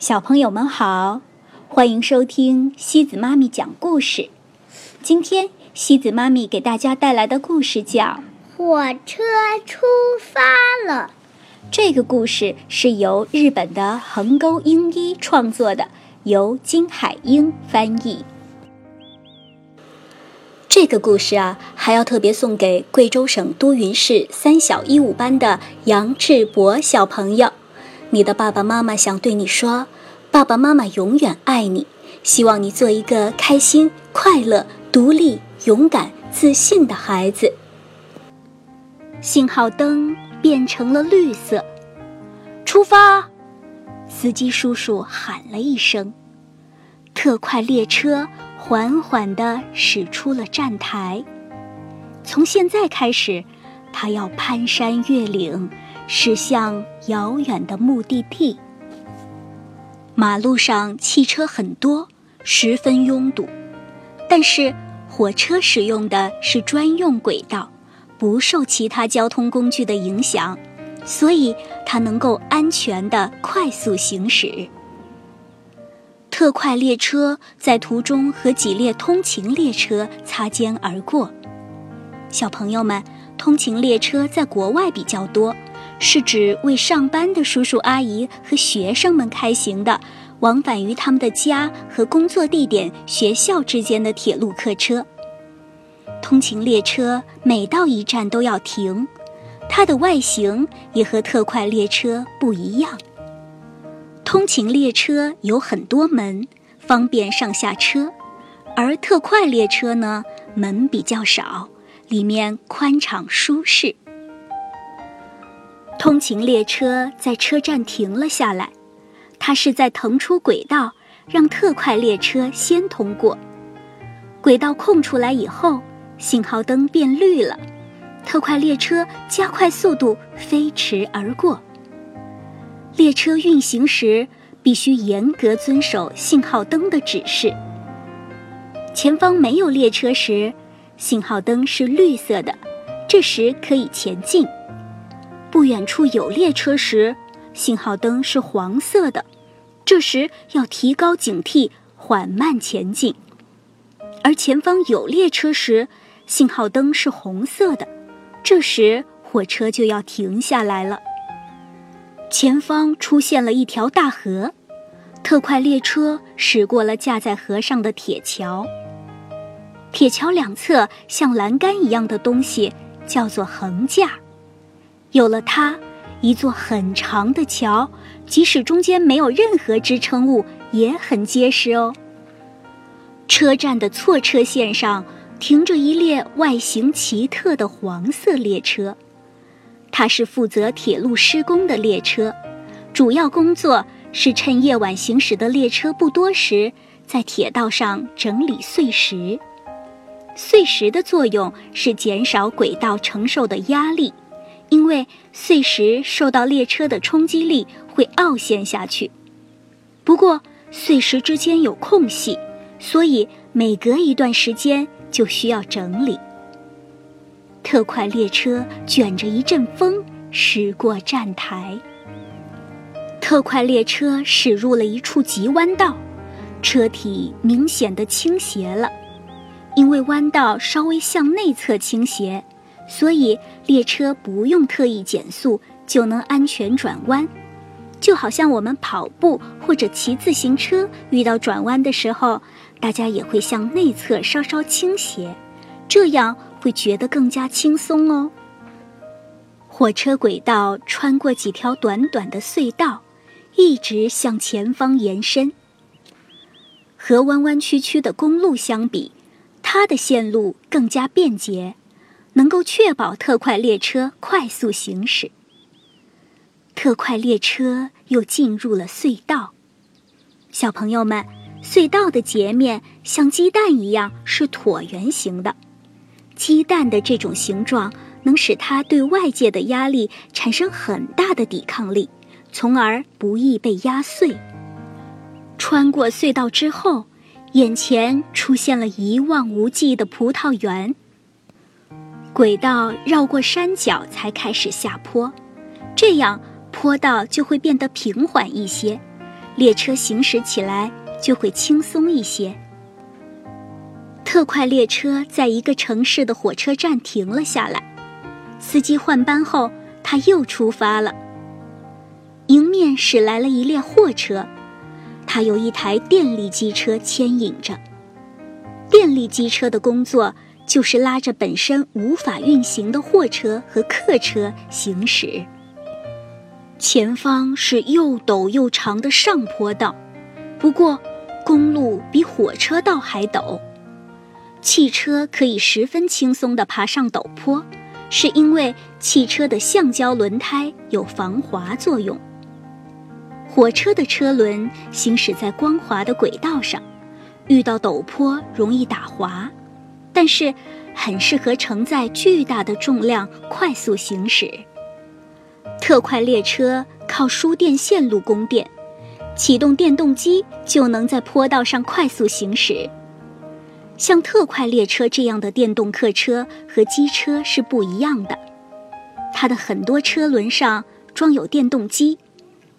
小朋友们好，欢迎收听西子妈咪讲故事。今天西子妈咪给大家带来的故事叫《火车出发了》。这个故事是由日本的横沟英一创作的，由金海英翻译。这个故事啊，还要特别送给贵州省都匀市三小一五班的杨志博小朋友。你的爸爸妈妈想对你说：“爸爸妈妈永远爱你，希望你做一个开心、快乐、独立、勇敢、自信的孩子。”信号灯变成了绿色，出发！司机叔叔喊了一声，特快列车缓缓地驶出了站台。从现在开始，它要攀山越岭。驶向遥远的目的地。马路上汽车很多，十分拥堵，但是火车使用的是专用轨道，不受其他交通工具的影响，所以它能够安全的快速行驶。特快列车在途中和几列通勤列车擦肩而过。小朋友们，通勤列车在国外比较多。是指为上班的叔叔阿姨和学生们开行的，往返于他们的家和工作地点、学校之间的铁路客车。通勤列车每到一站都要停，它的外形也和特快列车不一样。通勤列车有很多门，方便上下车，而特快列车呢，门比较少，里面宽敞舒适。通勤列车在车站停了下来，它是在腾出轨道，让特快列车先通过。轨道空出来以后，信号灯变绿了，特快列车加快速度飞驰而过。列车运行时必须严格遵守信号灯的指示。前方没有列车时，信号灯是绿色的，这时可以前进。不远处有列车时，信号灯是黄色的，这时要提高警惕，缓慢前进；而前方有列车时，信号灯是红色的，这时火车就要停下来了。前方出现了一条大河，特快列车驶过了架在河上的铁桥。铁桥两侧像栏杆一样的东西叫做横架。有了它，一座很长的桥，即使中间没有任何支撑物，也很结实哦。车站的错车线上停着一列外形奇特的黄色列车，它是负责铁路施工的列车，主要工作是趁夜晚行驶的列车不多时，在铁道上整理碎石。碎石的作用是减少轨道承受的压力。因为碎石受到列车的冲击力会凹陷下去，不过碎石之间有空隙，所以每隔一段时间就需要整理。特快列车卷着一阵风驶过站台。特快列车驶入了一处急弯道，车体明显的倾斜了，因为弯道稍微向内侧倾斜。所以，列车不用特意减速就能安全转弯，就好像我们跑步或者骑自行车遇到转弯的时候，大家也会向内侧稍稍倾斜，这样会觉得更加轻松哦。火车轨道穿过几条短短的隧道，一直向前方延伸。和弯弯曲曲的公路相比，它的线路更加便捷。能够确保特快列车快速行驶。特快列车又进入了隧道。小朋友们，隧道的截面像鸡蛋一样是椭圆形的。鸡蛋的这种形状能使它对外界的压力产生很大的抵抗力，从而不易被压碎。穿过隧道之后，眼前出现了一望无际的葡萄园。轨道绕过山脚才开始下坡，这样坡道就会变得平缓一些，列车行驶起来就会轻松一些。特快列车在一个城市的火车站停了下来，司机换班后，他又出发了。迎面驶来了一列货车，它有一台电力机车牵引着。电力机车的工作就是拉着本身无法运行的货车和客车行驶。前方是又陡又长的上坡道，不过公路比火车道还陡。汽车可以十分轻松地爬上陡坡，是因为汽车的橡胶轮胎有防滑作用。火车的车轮行驶在光滑的轨道上，遇到陡坡容易打滑，但是很适合承载巨大的重量快速行驶。特快列车靠输电线路供电，启动电动机就能在坡道上快速行驶。像特快列车这样的电动客车和机车是不一样的，它的很多车轮上装有电动机，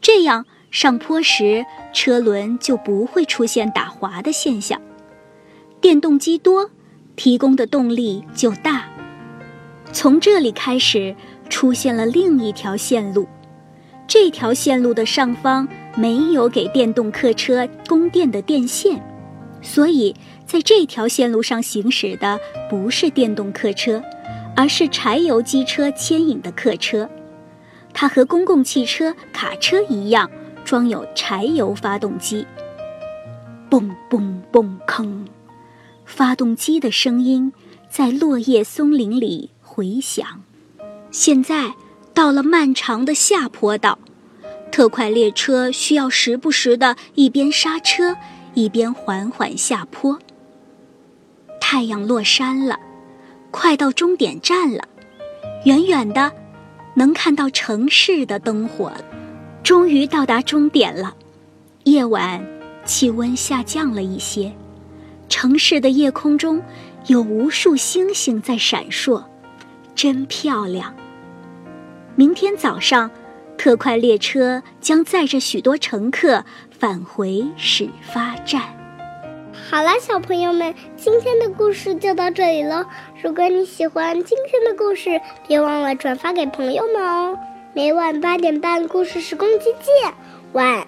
这样。上坡时，车轮就不会出现打滑的现象。电动机多，提供的动力就大。从这里开始，出现了另一条线路。这条线路的上方没有给电动客车供电的电线，所以在这条线路上行驶的不是电动客车，而是柴油机车牵引的客车。它和公共汽车、卡车一样。装有柴油发动机，嘣嘣嘣吭，发动机的声音在落叶松林里回响。现在到了漫长的下坡道，特快列车需要时不时的一边刹车，一边缓缓下坡。太阳落山了，快到终点站了，远远的能看到城市的灯火。终于到达终点了，夜晚气温下降了一些，城市的夜空中有无数星星在闪烁，真漂亮。明天早上，特快列车将载着许多乘客返回始发站。好了，小朋友们，今天的故事就到这里了。如果你喜欢今天的故事，别忘了转发给朋友们哦。每晚八点半，故事时光机见，晚。